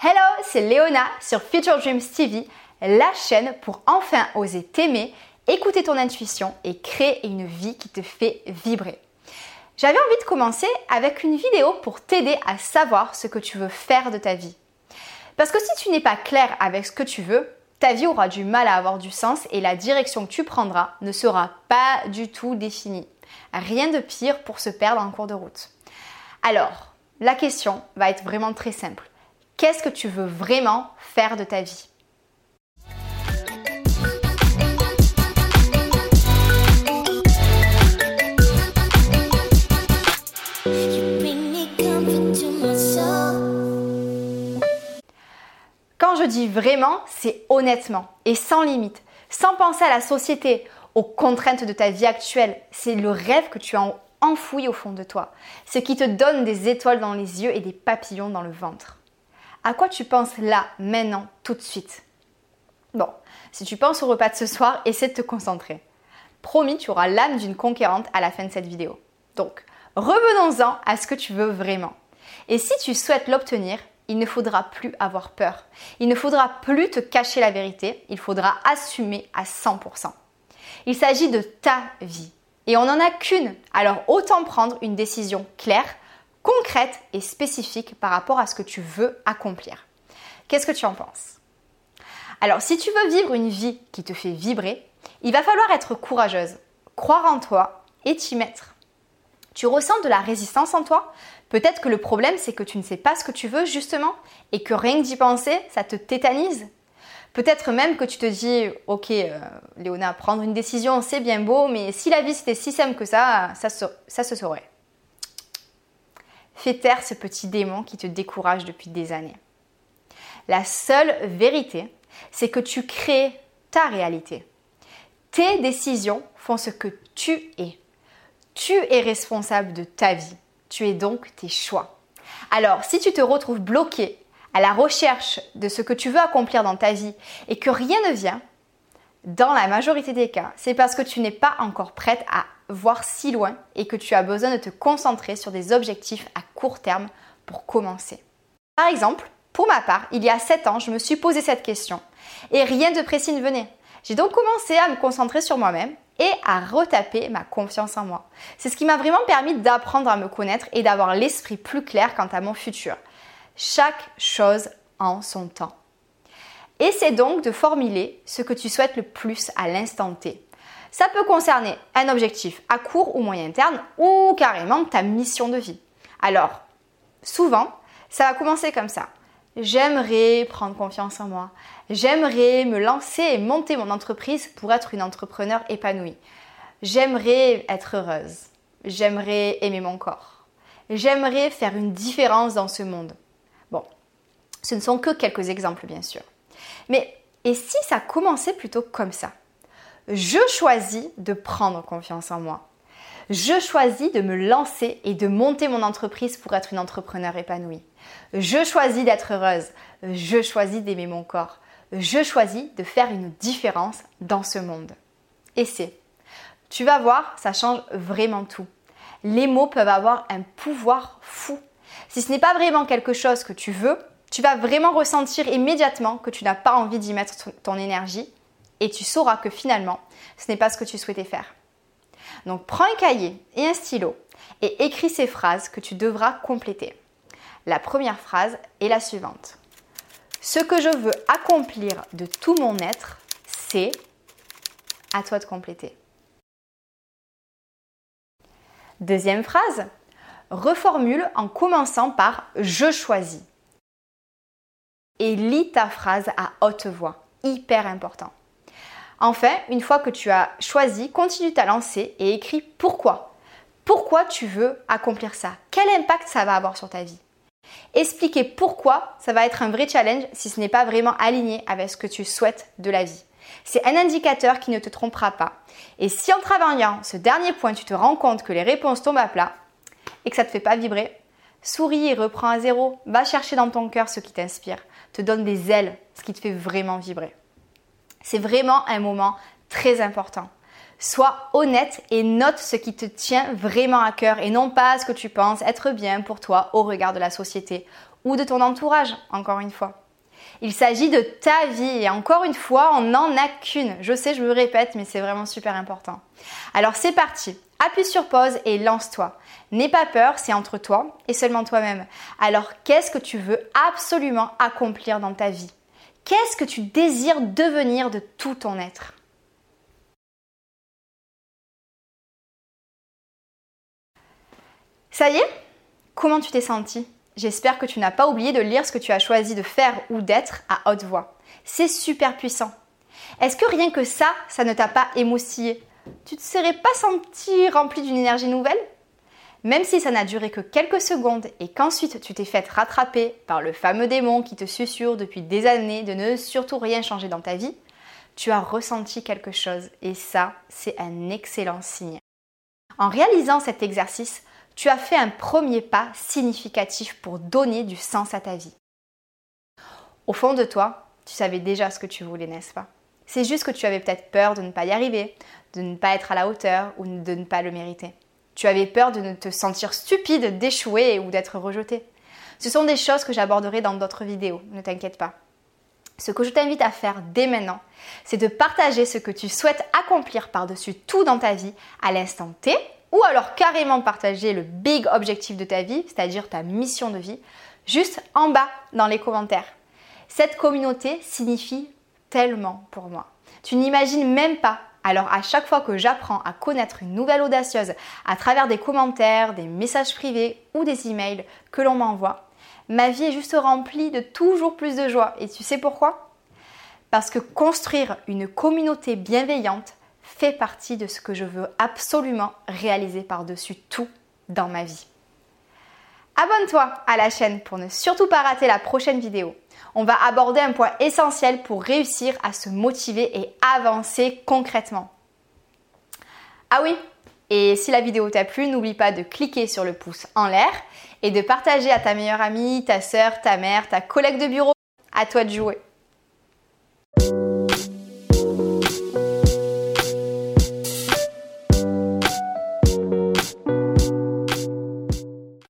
Hello, c'est Léona sur Future Dreams TV, la chaîne pour enfin oser t'aimer, écouter ton intuition et créer une vie qui te fait vibrer. J'avais envie de commencer avec une vidéo pour t'aider à savoir ce que tu veux faire de ta vie. Parce que si tu n'es pas clair avec ce que tu veux, ta vie aura du mal à avoir du sens et la direction que tu prendras ne sera pas du tout définie. Rien de pire pour se perdre en cours de route. Alors, la question va être vraiment très simple. Qu'est-ce que tu veux vraiment faire de ta vie? Quand je dis vraiment, c'est honnêtement et sans limite, sans penser à la société, aux contraintes de ta vie actuelle. C'est le rêve que tu as enfoui au fond de toi, ce qui te donne des étoiles dans les yeux et des papillons dans le ventre. À quoi tu penses là, maintenant, tout de suite? Bon, si tu penses au repas de ce soir, essaie de te concentrer. Promis, tu auras l'âme d'une conquérante à la fin de cette vidéo. Donc, revenons-en à ce que tu veux vraiment. Et si tu souhaites l'obtenir, il ne faudra plus avoir peur. Il ne faudra plus te cacher la vérité, il faudra assumer à 100%. Il s'agit de ta vie. Et on n'en a qu'une, alors autant prendre une décision claire, concrète et spécifique par rapport à ce que tu veux accomplir. Qu'est-ce que tu en penses? Alors si tu veux vivre une vie qui te fait vibrer, il va falloir être courageuse, croire en toi et t'y mettre. Tu ressens de la résistance en toi Peut-être que le problème, c'est que tu ne sais pas ce que tu veux justement et que rien que d'y penser, ça te tétanise. Peut-être même que tu te dis, ok, euh, Léona, prendre une décision, c'est bien beau, mais si la vie c'était si simple que ça, ça, ça se saurait. Fais taire ce petit démon qui te décourage depuis des années. La seule vérité, c'est que tu crées ta réalité. Tes décisions font ce que tu es. Tu es responsable de ta vie. Tu es donc tes choix. Alors, si tu te retrouves bloqué à la recherche de ce que tu veux accomplir dans ta vie et que rien ne vient, dans la majorité des cas, c'est parce que tu n'es pas encore prête à voir si loin et que tu as besoin de te concentrer sur des objectifs à court terme pour commencer. Par exemple, pour ma part, il y a 7 ans, je me suis posé cette question et rien de précis ne venait. J'ai donc commencé à me concentrer sur moi-même et à retaper ma confiance en moi. C'est ce qui m'a vraiment permis d'apprendre à me connaître et d'avoir l'esprit plus clair quant à mon futur. Chaque chose en son temps. Essaie donc de formuler ce que tu souhaites le plus à l'instant T. Ça peut concerner un objectif à court ou moyen terme ou carrément ta mission de vie. Alors, souvent, ça va commencer comme ça. J'aimerais prendre confiance en moi. J'aimerais me lancer et monter mon entreprise pour être une entrepreneur épanouie. J'aimerais être heureuse. J'aimerais aimer mon corps. J'aimerais faire une différence dans ce monde. Bon, ce ne sont que quelques exemples bien sûr. Mais et si ça commençait plutôt comme ça? Je choisis de prendre confiance en moi. Je choisis de me lancer et de monter mon entreprise pour être une entrepreneur épanouie. Je choisis d'être heureuse. Je choisis d'aimer mon corps. Je choisis de faire une différence dans ce monde. Et c'est. Tu vas voir, ça change vraiment tout. Les mots peuvent avoir un pouvoir fou. Si ce n'est pas vraiment quelque chose que tu veux, tu vas vraiment ressentir immédiatement que tu n'as pas envie d'y mettre ton énergie et tu sauras que finalement, ce n'est pas ce que tu souhaitais faire. Donc prends un cahier et un stylo et écris ces phrases que tu devras compléter. La première phrase est la suivante. Ce que je veux accomplir de tout mon être, c'est... À toi de compléter. Deuxième phrase. Reformule en commençant par je choisis et lis ta phrase à haute voix. Hyper important. Enfin, une fois que tu as choisi, continue ta lancée et écris pourquoi. Pourquoi tu veux accomplir ça? Quel impact ça va avoir sur ta vie? Expliquer pourquoi, ça va être un vrai challenge si ce n'est pas vraiment aligné avec ce que tu souhaites de la vie. C'est un indicateur qui ne te trompera pas. Et si en travaillant ce dernier point, tu te rends compte que les réponses tombent à plat et que ça ne te fait pas vibrer, souris et reprends à zéro. Va chercher dans ton cœur ce qui t'inspire te donne des ailes, ce qui te fait vraiment vibrer. C'est vraiment un moment très important. Sois honnête et note ce qui te tient vraiment à cœur et non pas ce que tu penses être bien pour toi au regard de la société ou de ton entourage, encore une fois. Il s'agit de ta vie et encore une fois, on n'en a qu'une. Je sais, je me répète, mais c'est vraiment super important. Alors c'est parti. Appuie sur pause et lance-toi. N'aie pas peur, c'est entre toi et seulement toi-même. Alors qu'est-ce que tu veux absolument accomplir dans ta vie? Qu'est-ce que tu désires devenir de tout ton être? Ça y est? Comment tu t'es senti J'espère que tu n'as pas oublié de lire ce que tu as choisi de faire ou d'être à haute voix. C'est super puissant. Est-ce que rien que ça, ça ne t'a pas émoustillé Tu te serais pas senti rempli d'une énergie nouvelle? Même si ça n'a duré que quelques secondes et qu'ensuite tu t'es fait rattraper par le fameux démon qui te susurre depuis des années de ne surtout rien changer dans ta vie, tu as ressenti quelque chose et ça, c'est un excellent signe. En réalisant cet exercice, tu as fait un premier pas significatif pour donner du sens à ta vie. Au fond de toi, tu savais déjà ce que tu voulais, n'est-ce pas? C'est juste que tu avais peut-être peur de ne pas y arriver, de ne pas être à la hauteur ou de ne pas le mériter. Tu avais peur de ne te sentir stupide, d'échouer ou d'être rejeté. Ce sont des choses que j'aborderai dans d'autres vidéos, ne t'inquiète pas. Ce que je t'invite à faire dès maintenant, c'est de partager ce que tu souhaites accomplir par-dessus tout dans ta vie à l'instant T ou alors carrément partager le big objectif de ta vie, c'est-à-dire ta mission de vie, juste en bas dans les commentaires. Cette communauté signifie tellement pour moi. Tu n'imagines même pas. Alors à chaque fois que j'apprends à connaître une nouvelle audacieuse à travers des commentaires, des messages privés ou des emails que l'on m'envoie, ma vie est juste remplie de toujours plus de joie. Et tu sais pourquoi? Parce que construire une communauté bienveillante, fait partie de ce que je veux absolument réaliser par-dessus tout dans ma vie. Abonne-toi à la chaîne pour ne surtout pas rater la prochaine vidéo. On va aborder un point essentiel pour réussir à se motiver et avancer concrètement. Ah oui, et si la vidéo t'a plu, n'oublie pas de cliquer sur le pouce en l'air et de partager à ta meilleure amie, ta soeur, ta mère, ta collègue de bureau. À toi de jouer.